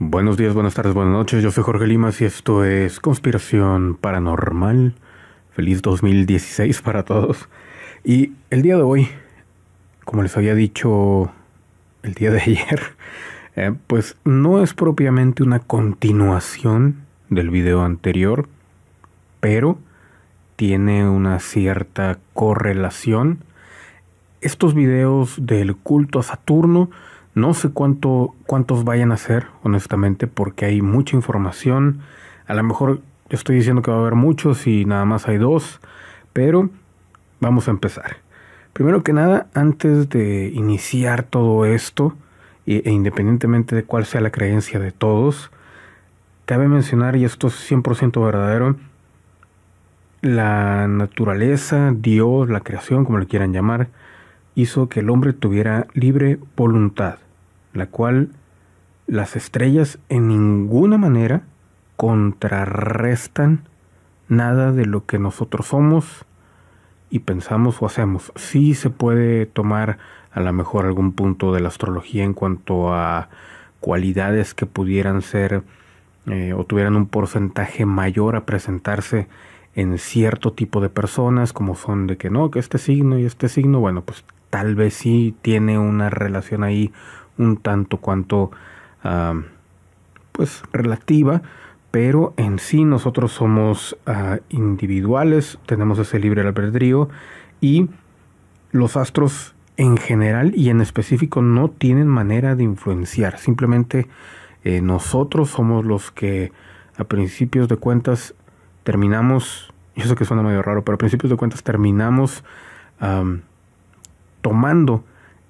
Buenos días, buenas tardes, buenas noches. Yo soy Jorge Limas y esto es Conspiración Paranormal. Feliz 2016 para todos. Y el día de hoy, como les había dicho el día de ayer, eh, pues no es propiamente una continuación del video anterior, pero tiene una cierta correlación. Estos videos del culto a Saturno no sé cuánto, cuántos vayan a ser, honestamente, porque hay mucha información. A lo mejor estoy diciendo que va a haber muchos y nada más hay dos, pero vamos a empezar. Primero que nada, antes de iniciar todo esto, e independientemente de cuál sea la creencia de todos, cabe mencionar, y esto es 100% verdadero, la naturaleza, Dios, la creación, como le quieran llamar, hizo que el hombre tuviera libre voluntad la cual las estrellas en ninguna manera contrarrestan nada de lo que nosotros somos y pensamos o hacemos. Sí se puede tomar a lo mejor algún punto de la astrología en cuanto a cualidades que pudieran ser eh, o tuvieran un porcentaje mayor a presentarse en cierto tipo de personas, como son de que no, que este signo y este signo, bueno, pues tal vez sí tiene una relación ahí un tanto cuanto pues relativa, pero en sí nosotros somos ah, individuales, tenemos ese libre albedrío y los astros en general y en específico no tienen manera de influenciar, simplemente eh, nosotros somos los que a principios de cuentas terminamos, yo sé que suena medio raro, pero a principios de cuentas terminamos tomando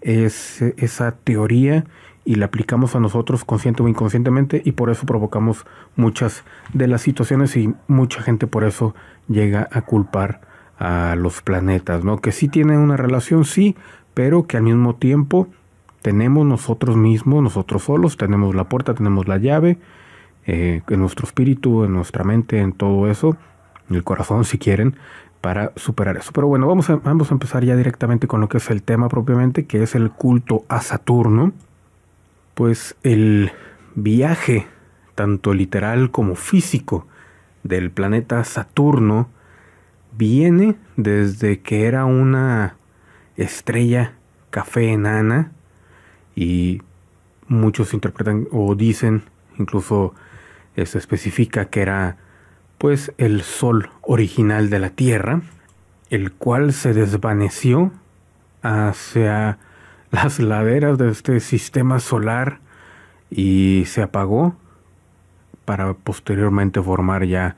esa teoría y la aplicamos a nosotros consciente o inconscientemente y por eso provocamos muchas de las situaciones y mucha gente por eso llega a culpar a los planetas, ¿no? Que sí tienen una relación, sí, pero que al mismo tiempo tenemos nosotros mismos, nosotros solos, tenemos la puerta, tenemos la llave, eh, en nuestro espíritu, en nuestra mente, en todo eso, en el corazón si quieren, para superar eso. Pero bueno, vamos a, vamos a empezar ya directamente con lo que es el tema propiamente, que es el culto a Saturno. Pues el viaje, tanto literal como físico, del planeta Saturno viene desde que era una estrella café enana y muchos interpretan o dicen, incluso se especifica que era pues el Sol original de la Tierra, el cual se desvaneció hacia las laderas de este sistema solar y se apagó para posteriormente formar ya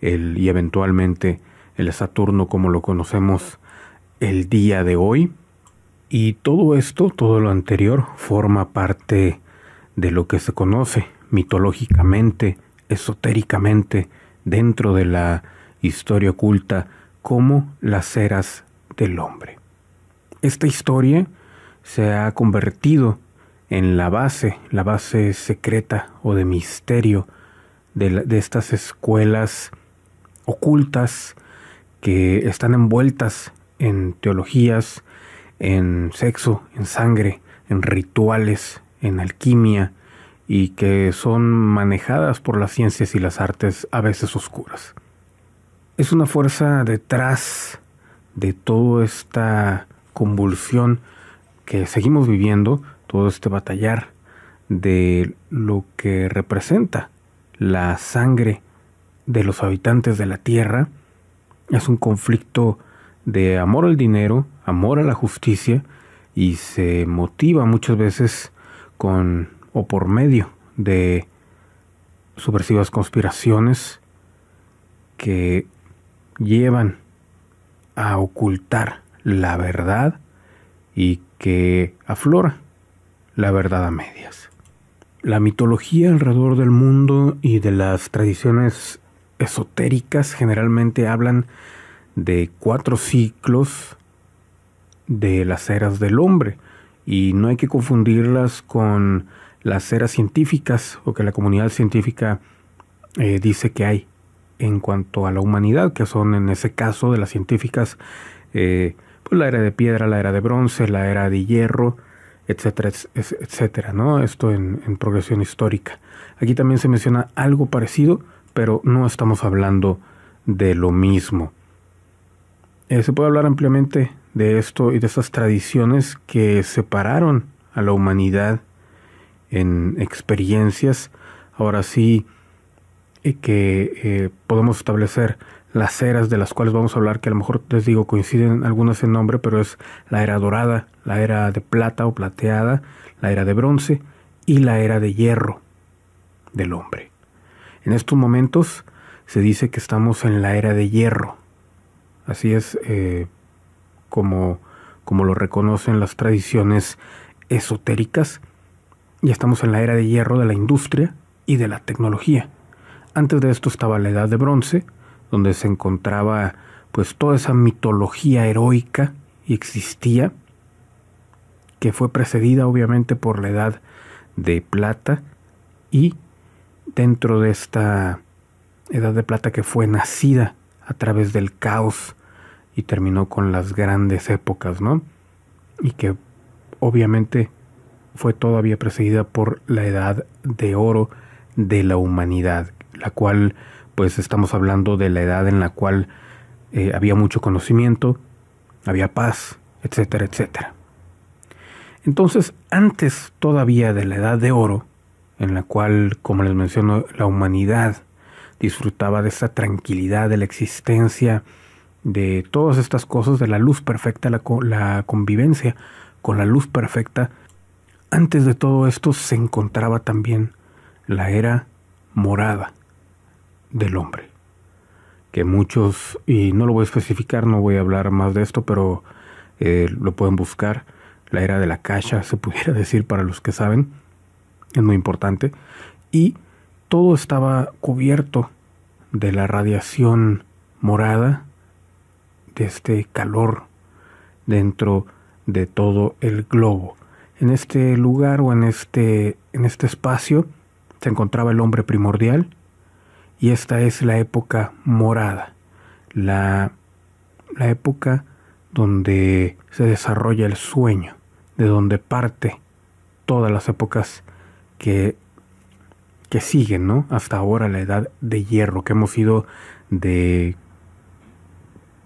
el y eventualmente el Saturno como lo conocemos el día de hoy. Y todo esto, todo lo anterior, forma parte de lo que se conoce mitológicamente, esotéricamente, dentro de la historia oculta como las eras del hombre. Esta historia se ha convertido en la base, la base secreta o de misterio de, de estas escuelas ocultas que están envueltas en teologías, en sexo, en sangre, en rituales, en alquimia, y que son manejadas por las ciencias y las artes a veces oscuras. Es una fuerza detrás de toda esta convulsión que seguimos viviendo, todo este batallar de lo que representa la sangre de los habitantes de la tierra. Es un conflicto de amor al dinero, amor a la justicia y se motiva muchas veces con o por medio de subversivas conspiraciones que llevan a ocultar la verdad y que aflora la verdad a medias. La mitología alrededor del mundo y de las tradiciones esotéricas generalmente hablan de cuatro ciclos de las eras del hombre y no hay que confundirlas con las eras científicas o que la comunidad científica eh, dice que hay en cuanto a la humanidad, que son en ese caso de las científicas, eh, pues la era de piedra, la era de bronce, la era de hierro, etcétera, etcétera, ¿no? Esto en, progresión histórica. Aquí también se menciona algo parecido, pero no estamos hablando de lo mismo. Eh, se puede hablar ampliamente de esto y de estas tradiciones que separaron a la humanidad en experiencias. Ahora sí eh, que eh, podemos establecer las eras de las cuales vamos a hablar, que a lo mejor les digo coinciden algunas en nombre, pero es la era dorada, la era de plata o plateada, la era de bronce y la era de hierro del hombre. En estos momentos se dice que estamos en la era de hierro. Así es eh, como, como lo reconocen las tradiciones esotéricas. Y estamos en la era de hierro de la industria y de la tecnología. Antes de esto estaba la edad de bronce, donde se encontraba pues toda esa mitología heroica y existía, que fue precedida obviamente por la edad de plata y dentro de esta edad de plata que fue nacida a través del caos y terminó con las grandes épocas, ¿no? Y que obviamente fue todavía precedida por la edad de oro de la humanidad, la cual pues estamos hablando de la edad en la cual eh, había mucho conocimiento, había paz, etcétera, etcétera. Entonces, antes todavía de la edad de oro, en la cual, como les menciono, la humanidad disfrutaba de esa tranquilidad, de la existencia, de todas estas cosas, de la luz perfecta, la, la convivencia con la luz perfecta. Antes de todo esto se encontraba también la era morada del hombre, que muchos, y no lo voy a especificar, no voy a hablar más de esto, pero eh, lo pueden buscar, la era de la cacha, se pudiera decir para los que saben, es muy importante, y todo estaba cubierto de la radiación morada, de este calor dentro de todo el globo. En este lugar o en este, en este espacio se encontraba el hombre primordial y esta es la época morada, la, la época donde se desarrolla el sueño, de donde parte todas las épocas que que siguen, ¿no? Hasta ahora la edad de hierro, que hemos ido de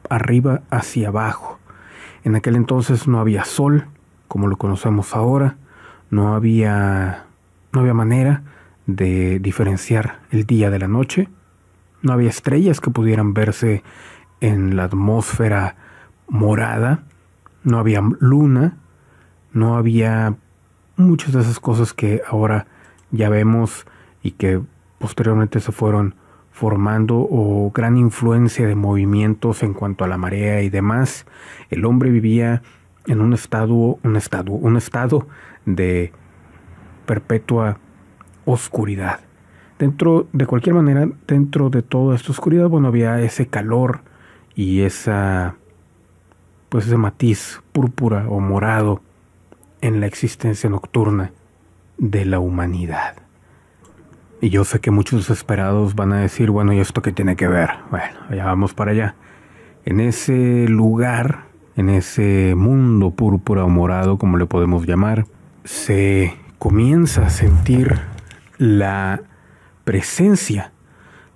arriba hacia abajo. En aquel entonces no había sol, como lo conocemos ahora, no había, no había manera de diferenciar el día de la noche, no había estrellas que pudieran verse en la atmósfera morada, no había luna, no había muchas de esas cosas que ahora ya vemos y que posteriormente se fueron formando o gran influencia de movimientos en cuanto a la marea y demás, el hombre vivía en un estado, un estado, un estado de perpetua oscuridad. Dentro, de cualquier manera, dentro de toda esta oscuridad, bueno, había ese calor y esa, pues ese matiz púrpura o morado en la existencia nocturna de la humanidad. Y yo sé que muchos desesperados van a decir, bueno, ¿y esto qué tiene que ver? Bueno, ya vamos para allá. En ese lugar, en ese mundo púrpura o morado, como le podemos llamar, se comienza a sentir la presencia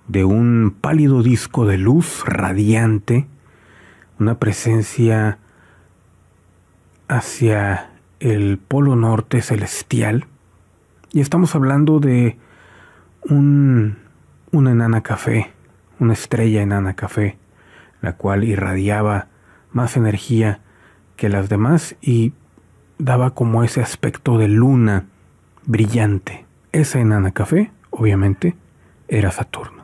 de un pálido disco de luz radiante, una presencia hacia el polo norte celestial. Y estamos hablando de un, una enana café, una estrella enana café, la cual irradiaba más energía que las demás y daba como ese aspecto de luna brillante. Esa enana café, obviamente, era Saturno.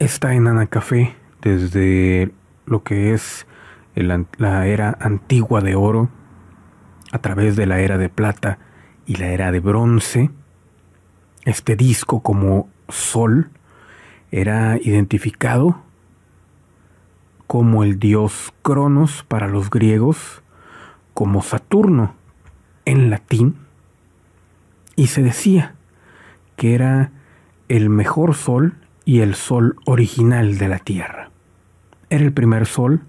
Esta enana café, desde lo que es la era antigua de oro, a través de la era de plata y la era de bronce, este disco como Sol era identificado como el dios Cronos para los griegos, como Saturno en latín, y se decía que era el mejor sol y el sol original de la Tierra. Era el primer sol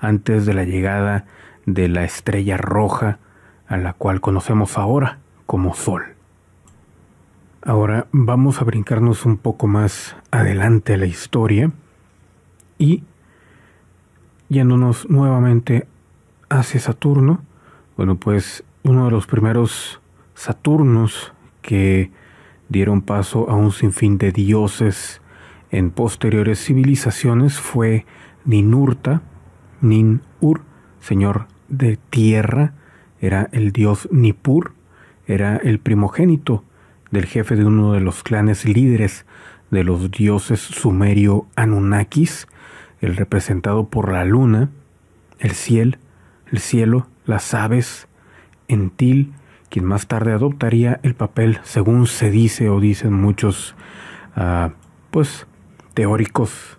antes de la llegada de la estrella roja a la cual conocemos ahora como Sol. Ahora vamos a brincarnos un poco más adelante a la historia y yéndonos nuevamente hacia Saturno, bueno pues uno de los primeros Saturnos que dieron paso a un sinfín de dioses en posteriores civilizaciones fue Ninurta, Nin-Ur, señor de tierra, era el dios Nippur, era el primogénito del jefe de uno de los clanes líderes de los dioses sumerio Anunnakis, el representado por la luna, el cielo, el cielo, las aves, Entil, quien más tarde adoptaría el papel, según se dice o dicen muchos, ah, pues, teóricos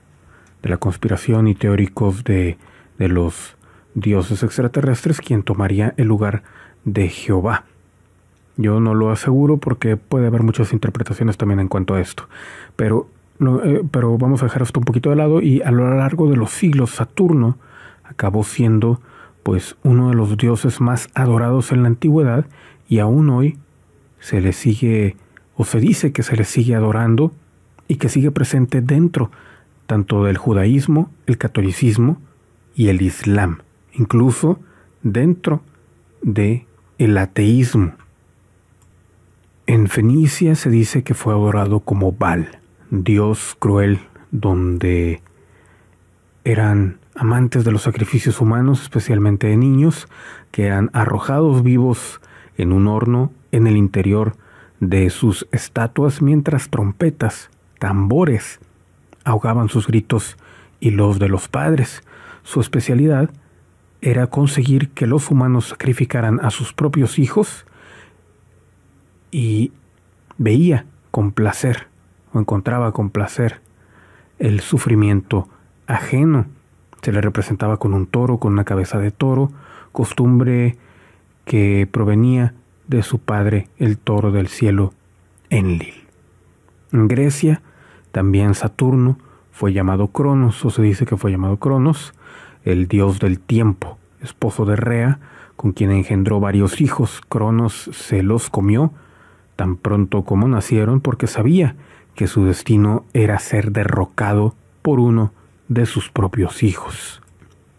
de la conspiración y teóricos de, de los dioses extraterrestres, quien tomaría el lugar de Jehová. Yo no lo aseguro porque puede haber muchas interpretaciones también en cuanto a esto. Pero, eh, pero vamos a dejar esto un poquito de lado y a lo largo de los siglos Saturno acabó siendo pues uno de los dioses más adorados en la antigüedad y aún hoy se le sigue o se dice que se le sigue adorando y que sigue presente dentro tanto del judaísmo, el catolicismo y el islam, incluso dentro de ateísmo. En Fenicia se dice que fue adorado como Baal, dios cruel, donde eran amantes de los sacrificios humanos, especialmente de niños, que eran arrojados vivos en un horno en el interior de sus estatuas mientras trompetas, tambores, ahogaban sus gritos y los de los padres. Su especialidad era conseguir que los humanos sacrificaran a sus propios hijos y veía con placer encontraba con placer el sufrimiento ajeno. Se le representaba con un toro, con una cabeza de toro, costumbre que provenía de su padre, el toro del cielo, Enlil. En Grecia, también Saturno fue llamado Cronos, o se dice que fue llamado Cronos, el dios del tiempo, esposo de Rea, con quien engendró varios hijos. Cronos se los comió tan pronto como nacieron porque sabía que su destino era ser derrocado por uno de sus propios hijos.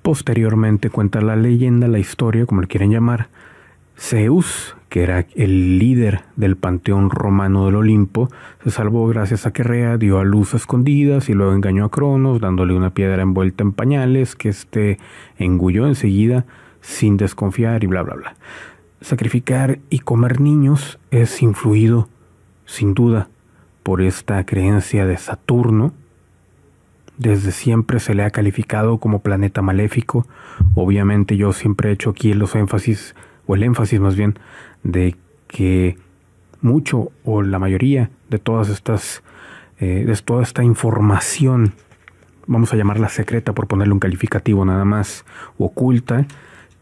Posteriormente cuenta la leyenda, la historia, como le quieren llamar, Zeus, que era el líder del panteón romano del Olimpo, se salvó gracias a que Rea dio a luz a escondidas y luego engañó a Cronos, dándole una piedra envuelta en pañales que éste engulló enseguida sin desconfiar y bla bla bla. Sacrificar y comer niños es influido, sin duda, por esta creencia de Saturno. Desde siempre se le ha calificado como planeta maléfico. Obviamente yo siempre he hecho aquí los énfasis, o el énfasis más bien, de que mucho o la mayoría de todas estas, eh, de toda esta información, vamos a llamarla secreta por ponerle un calificativo nada más, oculta,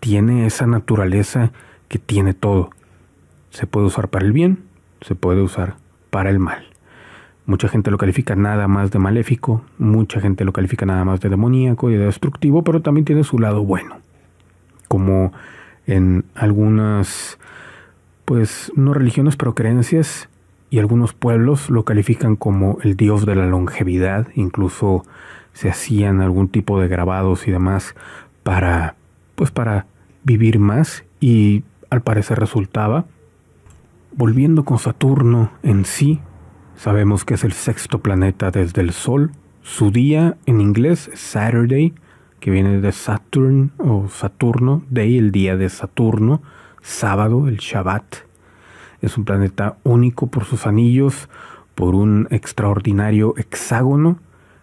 tiene esa naturaleza que tiene todo. Se puede usar para el bien, se puede usar para el mal. Mucha gente lo califica nada más de maléfico, mucha gente lo califica nada más de demoníaco y de destructivo, pero también tiene su lado bueno. Como en algunas, pues no religiones, pero creencias y algunos pueblos lo califican como el dios de la longevidad, incluso se hacían algún tipo de grabados y demás para, pues para vivir más y al parecer resultaba. Volviendo con Saturno en sí, sabemos que es el sexto planeta desde el Sol. Su día en inglés es Saturday, que viene de Saturn o Saturno, Day, el día de Saturno, sábado, el Shabbat. Es un planeta único por sus anillos, por un extraordinario hexágono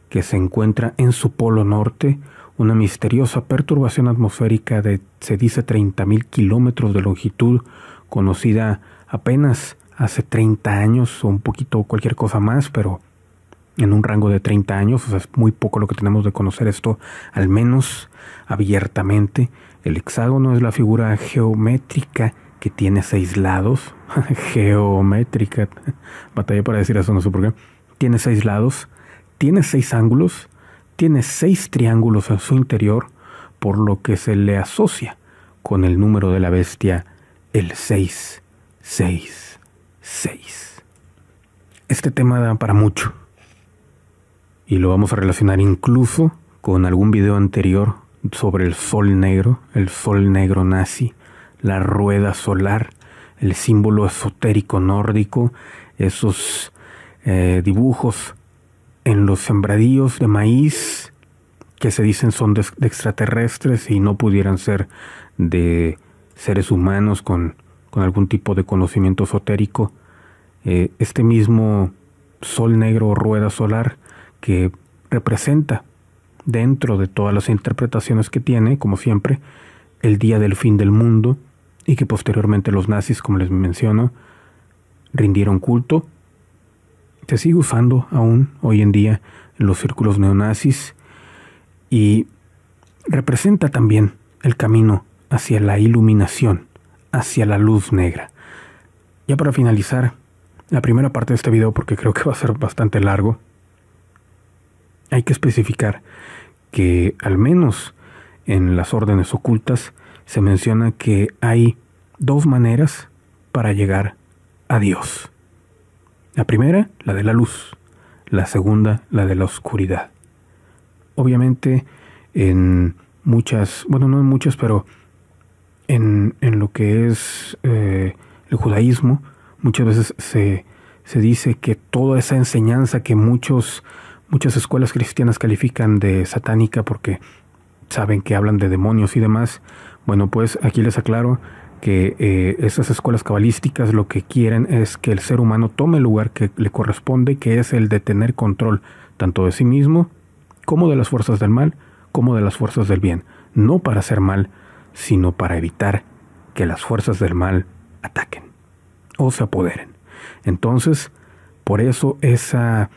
que se encuentra en su polo norte, una misteriosa perturbación atmosférica de, se dice, 30.000 kilómetros de longitud, conocida apenas hace 30 años o un poquito cualquier cosa más, pero en un rango de 30 años, o sea, es muy poco lo que tenemos de conocer esto, al menos abiertamente. El hexágono es la figura geométrica que tiene seis lados. geométrica, batalla para decir eso, no sé por qué. Tiene seis lados, tiene seis ángulos, tiene seis triángulos en su interior, por lo que se le asocia con el número de la bestia el 666. Este tema da para mucho y lo vamos a relacionar incluso con algún video anterior sobre el sol negro, el sol negro nazi, la rueda solar, el símbolo esotérico nórdico, esos eh, dibujos en los sembradíos de maíz que se dicen son de, extraterrestres y no pudieran ser de seres humanos con, algún tipo de conocimiento esotérico. Eh, este mismo sol negro o rueda solar que representa dentro de todas las interpretaciones que tiene, como siempre, el día del fin del mundo y que posteriormente los nazis, como les menciono, rindieron culto. Se sigue usando aún hoy en día en los círculos neonazis y representa también el camino hacia la iluminación, hacia la luz negra. Ya para finalizar la primera parte de este video, porque creo que va a ser bastante largo, hay que especificar que al menos en las órdenes ocultas se menciona que hay dos maneras para llegar a Dios. La primera, la de la luz. La segunda, la de la oscuridad. Obviamente, en muchas, bueno, no en muchas, pero en, en lo que es eh, el judaísmo, muchas veces se, se dice que toda esa enseñanza que muchos Muchas escuelas cristianas califican de satánica porque saben que hablan de demonios y demás. Bueno, pues aquí les aclaro que eh, esas escuelas cabalísticas lo que quieren es que el ser humano tome el lugar que le corresponde, que es el de tener control tanto de sí mismo como de las fuerzas del mal, como de las fuerzas del bien. No para hacer mal, sino para evitar que las fuerzas del mal ataquen o se apoderen. Entonces, por eso esa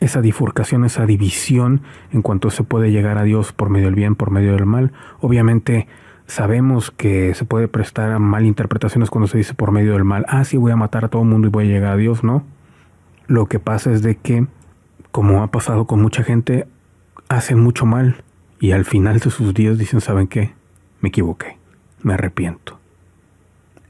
esa bifurcación, esa división en cuanto se puede llegar a Dios por medio del bien, por medio del mal. Obviamente sabemos que se puede prestar a malinterpretaciones cuando se dice por medio del mal, ah, sí, voy a matar a todo el mundo y voy a llegar a Dios, ¿no? Lo que pasa es de que, como ha pasado con mucha gente, hacen mucho mal y al final de sus días dicen, ¿saben qué? Me equivoqué, me arrepiento.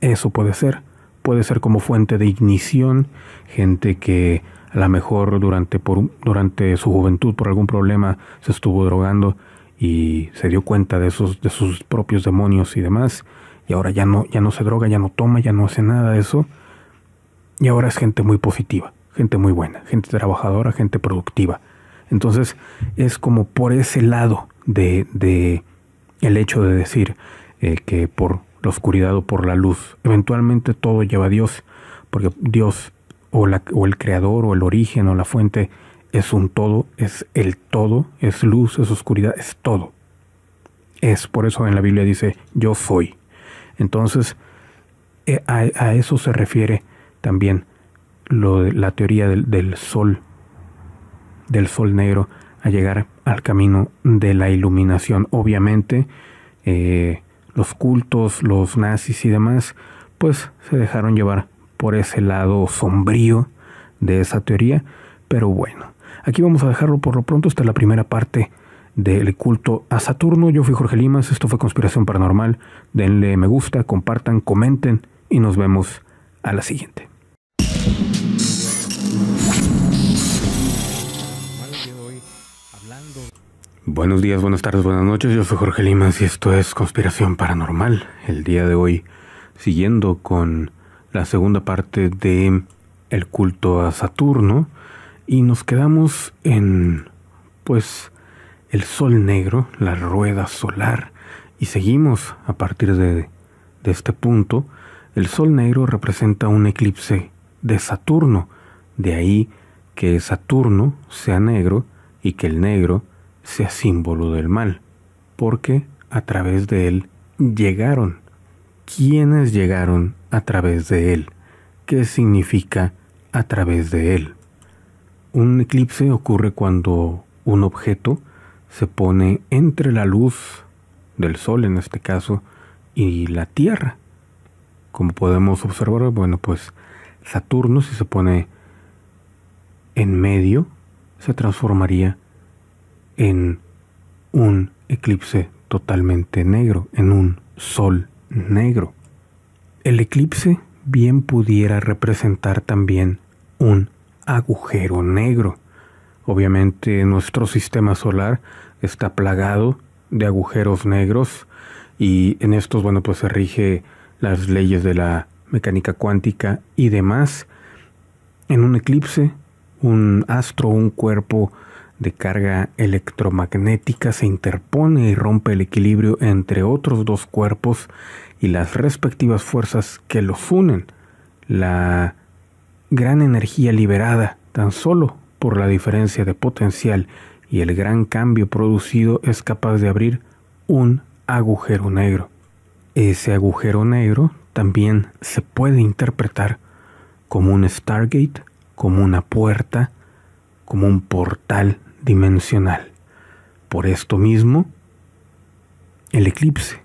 Eso puede ser, puede ser como fuente de ignición, gente que a lo mejor durante, por, durante su juventud por algún problema se estuvo drogando y se dio cuenta de, esos, de sus propios demonios y demás, y ahora ya no, ya no se droga, ya no toma, ya no hace nada de eso, y ahora es gente muy positiva, gente muy buena, gente trabajadora, gente productiva. Entonces es como por ese lado de, de el hecho de decir eh, que por la oscuridad o por la luz, eventualmente todo lleva a Dios, porque Dios o, la, o el creador o el origen o la fuente es un todo, es el todo, es luz, es oscuridad, es todo. Es por eso en la Biblia dice yo soy. Entonces, eh, a, eso se refiere también lo de la teoría del, sol, del sol negro, a llegar al camino de la iluminación. Obviamente, eh, los cultos, los nazis y demás, pues se dejaron llevar por ese lado sombrío de esa teoría, pero bueno, aquí vamos a dejarlo por lo pronto hasta la primera parte del culto a Saturno. Yo fui Jorge Limas, esto fue Conspiración Paranormal. Denle me gusta, compartan, comenten y nos vemos a la siguiente. Buenos días, buenas tardes, buenas noches. Yo soy Jorge Limas y esto es Conspiración Paranormal. El día de hoy, siguiendo con la segunda parte de el culto a Saturno y nos quedamos en pues el sol negro, la rueda solar y seguimos a partir de, de este punto. El sol negro representa un eclipse de Saturno, de ahí que Saturno sea negro y que el negro sea símbolo del mal, porque a través de él llegaron quiénes llegaron a través de él, qué significa a través de él. Un eclipse ocurre cuando un objeto se pone entre la luz del Sol en este caso y la Tierra. Como podemos observar, bueno, pues Saturno si se pone en medio se transformaría en un eclipse totalmente negro, en un sol negro. El eclipse bien pudiera representar también un agujero negro. Obviamente nuestro sistema solar está plagado de agujeros negros y en estos, bueno, pues se rige las leyes de la mecánica cuántica y demás. En un eclipse, un astro, un cuerpo de carga electromagnética se interpone y rompe el equilibrio entre otros dos cuerpos y las respectivas fuerzas que los unen. La gran energía liberada tan solo por la diferencia de potencial y el gran cambio producido es capaz de abrir un agujero negro. Ese agujero negro también se puede interpretar como un Stargate, como una puerta, como un portal dimensional. Por esto mismo, el eclipse,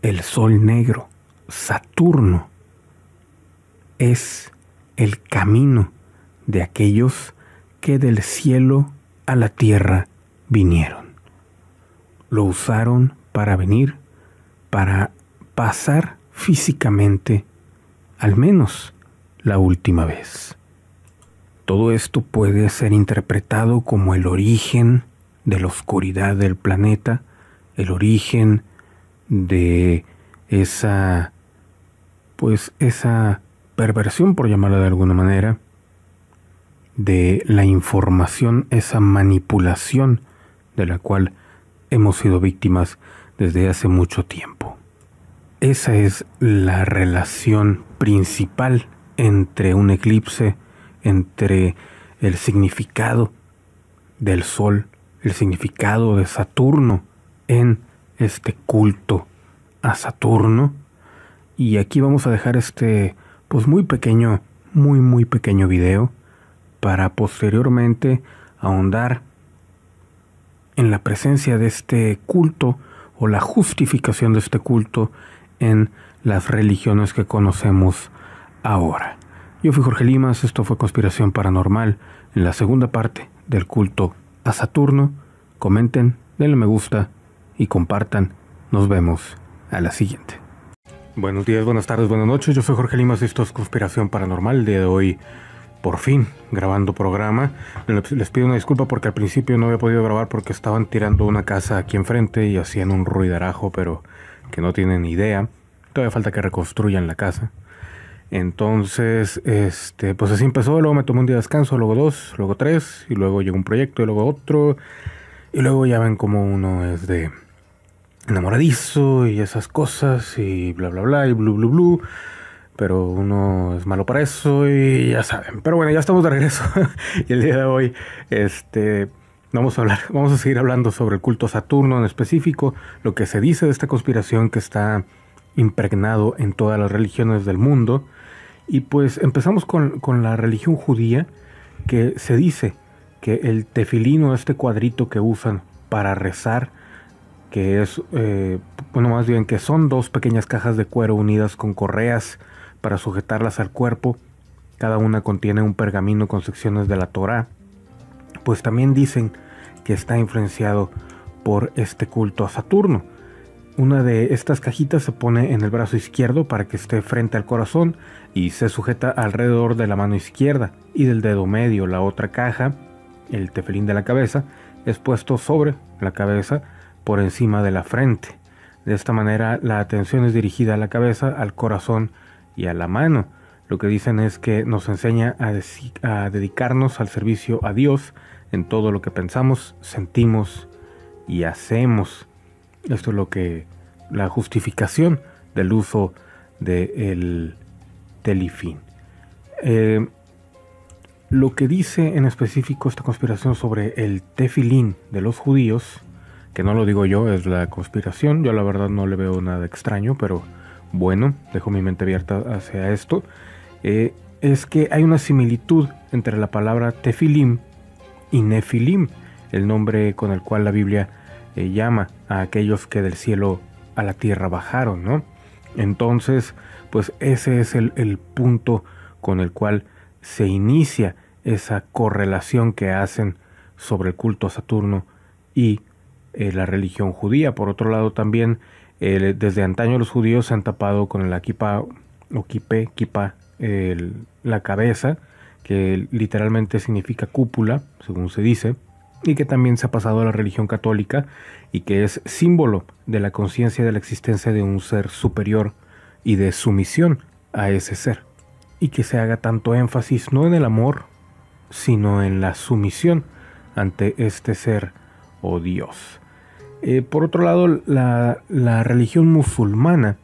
el sol negro, Saturno, es el camino de aquellos que del cielo a la tierra vinieron. Lo usaron para venir, para pasar físicamente, al menos la última vez. Todo esto puede ser interpretado como el origen de la oscuridad del planeta, el origen de esa, pues esa perversión, por llamarla de alguna manera, de la información, esa manipulación de la cual hemos sido víctimas desde hace mucho tiempo. Esa es la relación principal entre un eclipse entre el significado del Sol, el significado de Saturno en este culto a Saturno. Y aquí vamos a dejar este, pues muy pequeño, muy, muy pequeño video para posteriormente ahondar en la presencia de este culto o la justificación de este culto en las religiones que conocemos ahora. Yo fui Jorge Limas, esto fue Conspiración Paranormal, en la segunda parte del culto a Saturno. Comenten, denle me gusta y compartan. Nos vemos a la siguiente. Buenos días, buenas tardes, buenas noches. Yo soy Jorge Limas esto es Conspiración Paranormal. Día de hoy, por fin, grabando programa. Les pido una disculpa porque al principio no había podido grabar porque estaban tirando una casa aquí enfrente y hacían un ruidarajo, pero que no tienen idea. Todavía falta que reconstruyan la casa. Entonces, este, pues así empezó, luego me tomé un día de descanso, luego dos, luego tres, y luego llegó un proyecto y luego otro, y luego ya ven como uno es de enamoradizo y esas cosas, y bla bla bla, y blu blu blu, pero uno es malo para eso y ya saben. Pero bueno, ya estamos de regreso, y el día de hoy, este, vamos a hablar, vamos a seguir hablando sobre el culto Saturno en específico, lo que se dice de esta conspiración que está impregnado en todas las religiones del mundo, y pues empezamos con, la religión judía, que se dice que el tefilino, este cuadrito que usan para rezar, que es, eh, bueno, más bien que son dos pequeñas cajas de cuero unidas con correas para sujetarlas al cuerpo, cada una contiene un pergamino con secciones de la Torá, pues también dicen que está influenciado por este culto a Saturno. Una de estas cajitas se pone en el brazo izquierdo para que esté frente al corazón y se sujeta alrededor de la mano izquierda y del dedo medio. La otra caja, el tefilín de la cabeza, es puesto sobre la cabeza por encima de la frente. De esta manera la atención es dirigida a la cabeza, al corazón y a la mano. Lo que dicen es que nos enseña a, a dedicarnos al servicio a Dios en todo lo que pensamos, sentimos y hacemos. Esto es lo que la justificación del uso del telifín. Eh, lo que dice en específico esta conspiración sobre el tefilín de los judíos, que no lo digo yo, es la conspiración, yo la verdad no le veo nada extraño, pero bueno, dejo mi mente abierta hacia esto, eh, es que hay una similitud entre la palabra tefilim y nefilim, el nombre con el cual la Biblia eh, llama a aquellos que del cielo a la tierra bajaron, ¿no? Entonces, pues ese es el, punto con el cual se inicia esa correlación que hacen sobre el culto a Saturno y eh, la religión judía. Por otro lado, también desde antaño los judíos se han tapado con el akipa o kipe, kipa, la cabeza, que literalmente significa cúpula, según se dice, y que también se ha pasado a la religión católica y que es símbolo de la conciencia de la existencia de un ser superior y de sumisión a ese ser. Y que se haga tanto énfasis no en el amor, sino en la sumisión ante este ser o Dios. Eh, por otro lado, la, la religión musulmana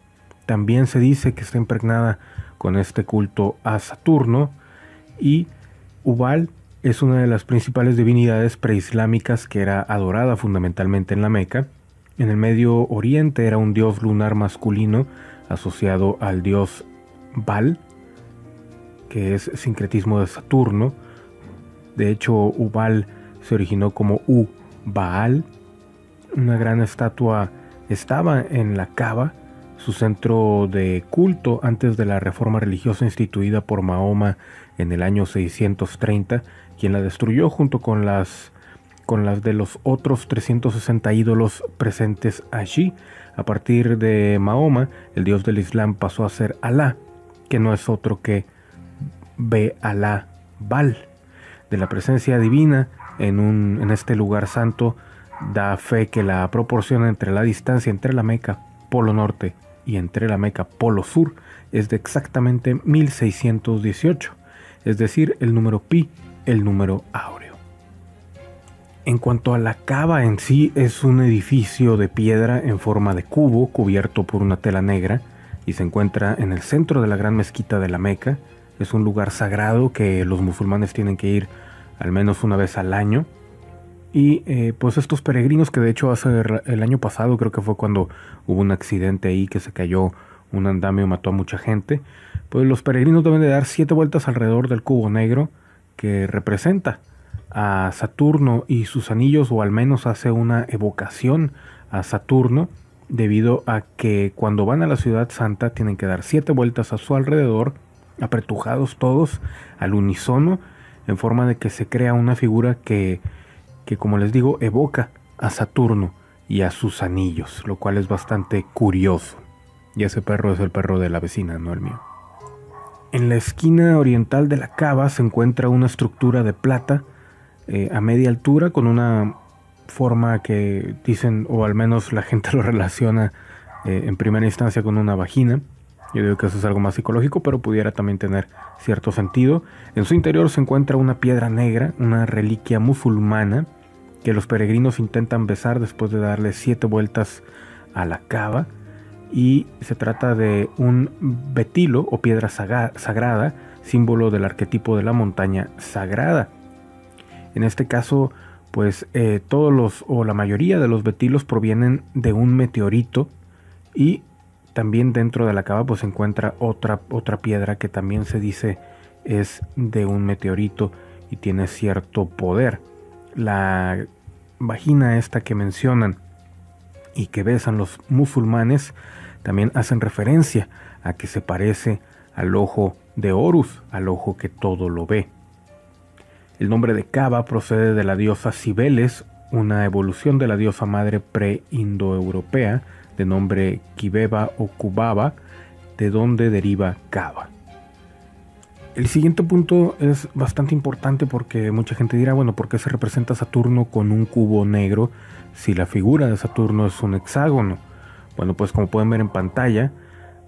también se dice que está impregnada con este culto a Saturno y Ubal es una de las principales divinidades preislámicas que era adorada fundamentalmente en la Meca. En el Medio Oriente era un dios lunar masculino asociado al dios Baal, que es sincretismo de Saturno. De hecho, Ubal se originó como U-Baal. Una gran estatua estaba en la Cava, su centro de culto antes de la reforma religiosa instituida por Mahoma en el año 630, quien la destruyó junto con las con las de los otros 360 ídolos presentes allí. A partir de Mahoma, el dios del Islam pasó a ser Alá, que no es otro que Be Alá Bal. De la presencia divina en, un, en este lugar santo, da fe que la proporción entre la distancia entre la Meca, polo norte, y entre la Meca, polo sur, es de exactamente 1618, es decir, el número pi, el número áureo. En cuanto a la cava en sí, es un edificio de piedra en forma de cubo cubierto por una tela negra y se encuentra en el centro de la gran mezquita de la Meca. Es un lugar sagrado que los musulmanes tienen que ir al menos una vez al año. Y eh, pues estos peregrinos que de hecho hace el año pasado creo que fue cuando hubo un accidente ahí que se cayó un andamio y mató a mucha gente, pues los peregrinos deben de dar siete vueltas alrededor del cubo negro que representa a Saturno y sus anillos o al menos hace una evocación a Saturno debido a que cuando van a la ciudad santa tienen que dar siete vueltas a su alrededor, apretujados todos al unísono, en forma de que se crea una figura que, que como les digo, evoca a Saturno y a sus anillos, lo cual es bastante curioso. Y ese perro es el perro de la vecina, no el mío. En la esquina oriental de la cava se encuentra una estructura de plata eh, a media altura con una forma que dicen, o al menos la gente lo relaciona eh, en primera instancia con una vagina. Yo digo que eso es algo más psicológico, pero pudiera también tener cierto sentido. En su interior se encuentra una piedra negra, una reliquia musulmana, que los peregrinos intentan besar después de darle siete vueltas a la cava. Y se trata de un betilo o piedra sagrada, símbolo del arquetipo de la montaña sagrada. En este caso, pues eh, todos los o la mayoría de los betilos provienen de un meteorito y también dentro de la cava pues se encuentra otra, otra piedra que también se dice es de un meteorito y tiene cierto poder. La vagina esta que mencionan y que besan los musulmanes también hacen referencia a que se parece al ojo de Horus, al ojo que todo lo ve. El nombre de Cava procede de la diosa Cibeles, una evolución de la diosa madre pre-indoeuropea de nombre Kibeba o Kubaba, de donde deriva Cava. El siguiente punto es bastante importante porque mucha gente dirá, bueno, ¿por qué se representa Saturno con un cubo negro si la figura de Saturno es un hexágono? Bueno, pues como pueden ver en pantalla,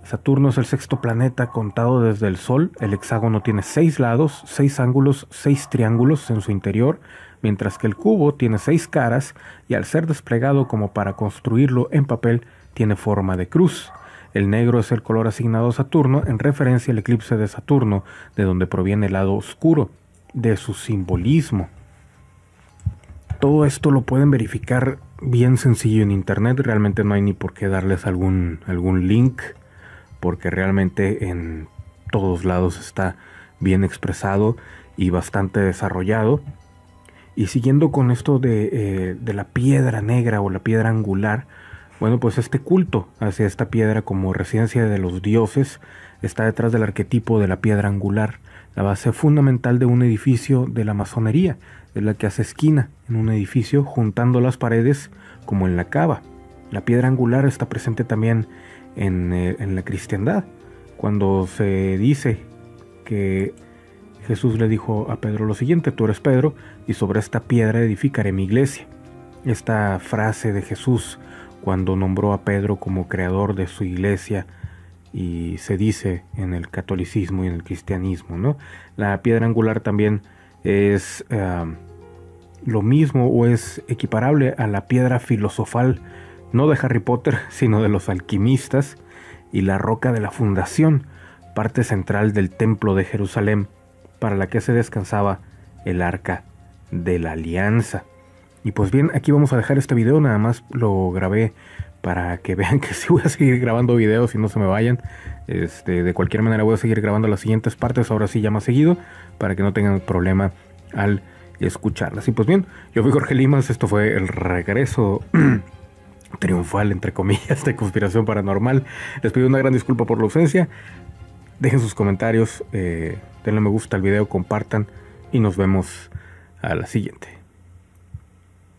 Saturno es el sexto planeta contado desde el Sol. El hexágono tiene seis lados, seis ángulos, seis triángulos en su interior, mientras que el cubo tiene seis caras y al ser desplegado como para construirlo en papel tiene forma de cruz. El negro es el color asignado a Saturno en referencia al eclipse de Saturno, de donde proviene el lado oscuro, de su simbolismo. Todo esto lo pueden verificar bien sencillo en internet, realmente no hay ni por qué darles algún, algún link porque realmente en todos lados está bien expresado y bastante desarrollado. Y siguiendo con esto de, eh, de, la piedra negra o la piedra angular, bueno, pues este culto hacia esta piedra como residencia de los dioses está detrás del arquetipo de la piedra angular, la base fundamental de un edificio de la masonería, es la que hace esquina en un edificio juntando las paredes como en la cava. La piedra angular está presente también en, eh, en la cristiandad, cuando se dice que Jesús le dijo a Pedro lo siguiente, tú eres Pedro y sobre esta piedra edificaré mi iglesia. Esta frase de Jesús cuando nombró a Pedro como creador de su iglesia y se dice en el catolicismo y en el cristianismo, ¿no? La piedra angular también es eh, lo mismo o es equiparable a la piedra filosofal, no de Harry Potter, sino de los alquimistas, y la roca de la fundación, parte central del templo de Jerusalén, para la que se descansaba el arca de la alianza. Y pues bien, aquí vamos a dejar este video, nada más lo grabé para que vean que sí voy a seguir grabando videos y no se me vayan. Este, de cualquier manera voy a seguir grabando las siguientes partes, ahora sí ya más seguido, para que no tengan problema al escucharlas. Y pues bien, yo fui Jorge Limas, esto fue el regreso triunfal, entre comillas, de Conspiración Paranormal. Les pido una gran disculpa por la ausencia. Dejen sus comentarios, eh, denle me gusta al video, compartan y nos vemos a la siguiente.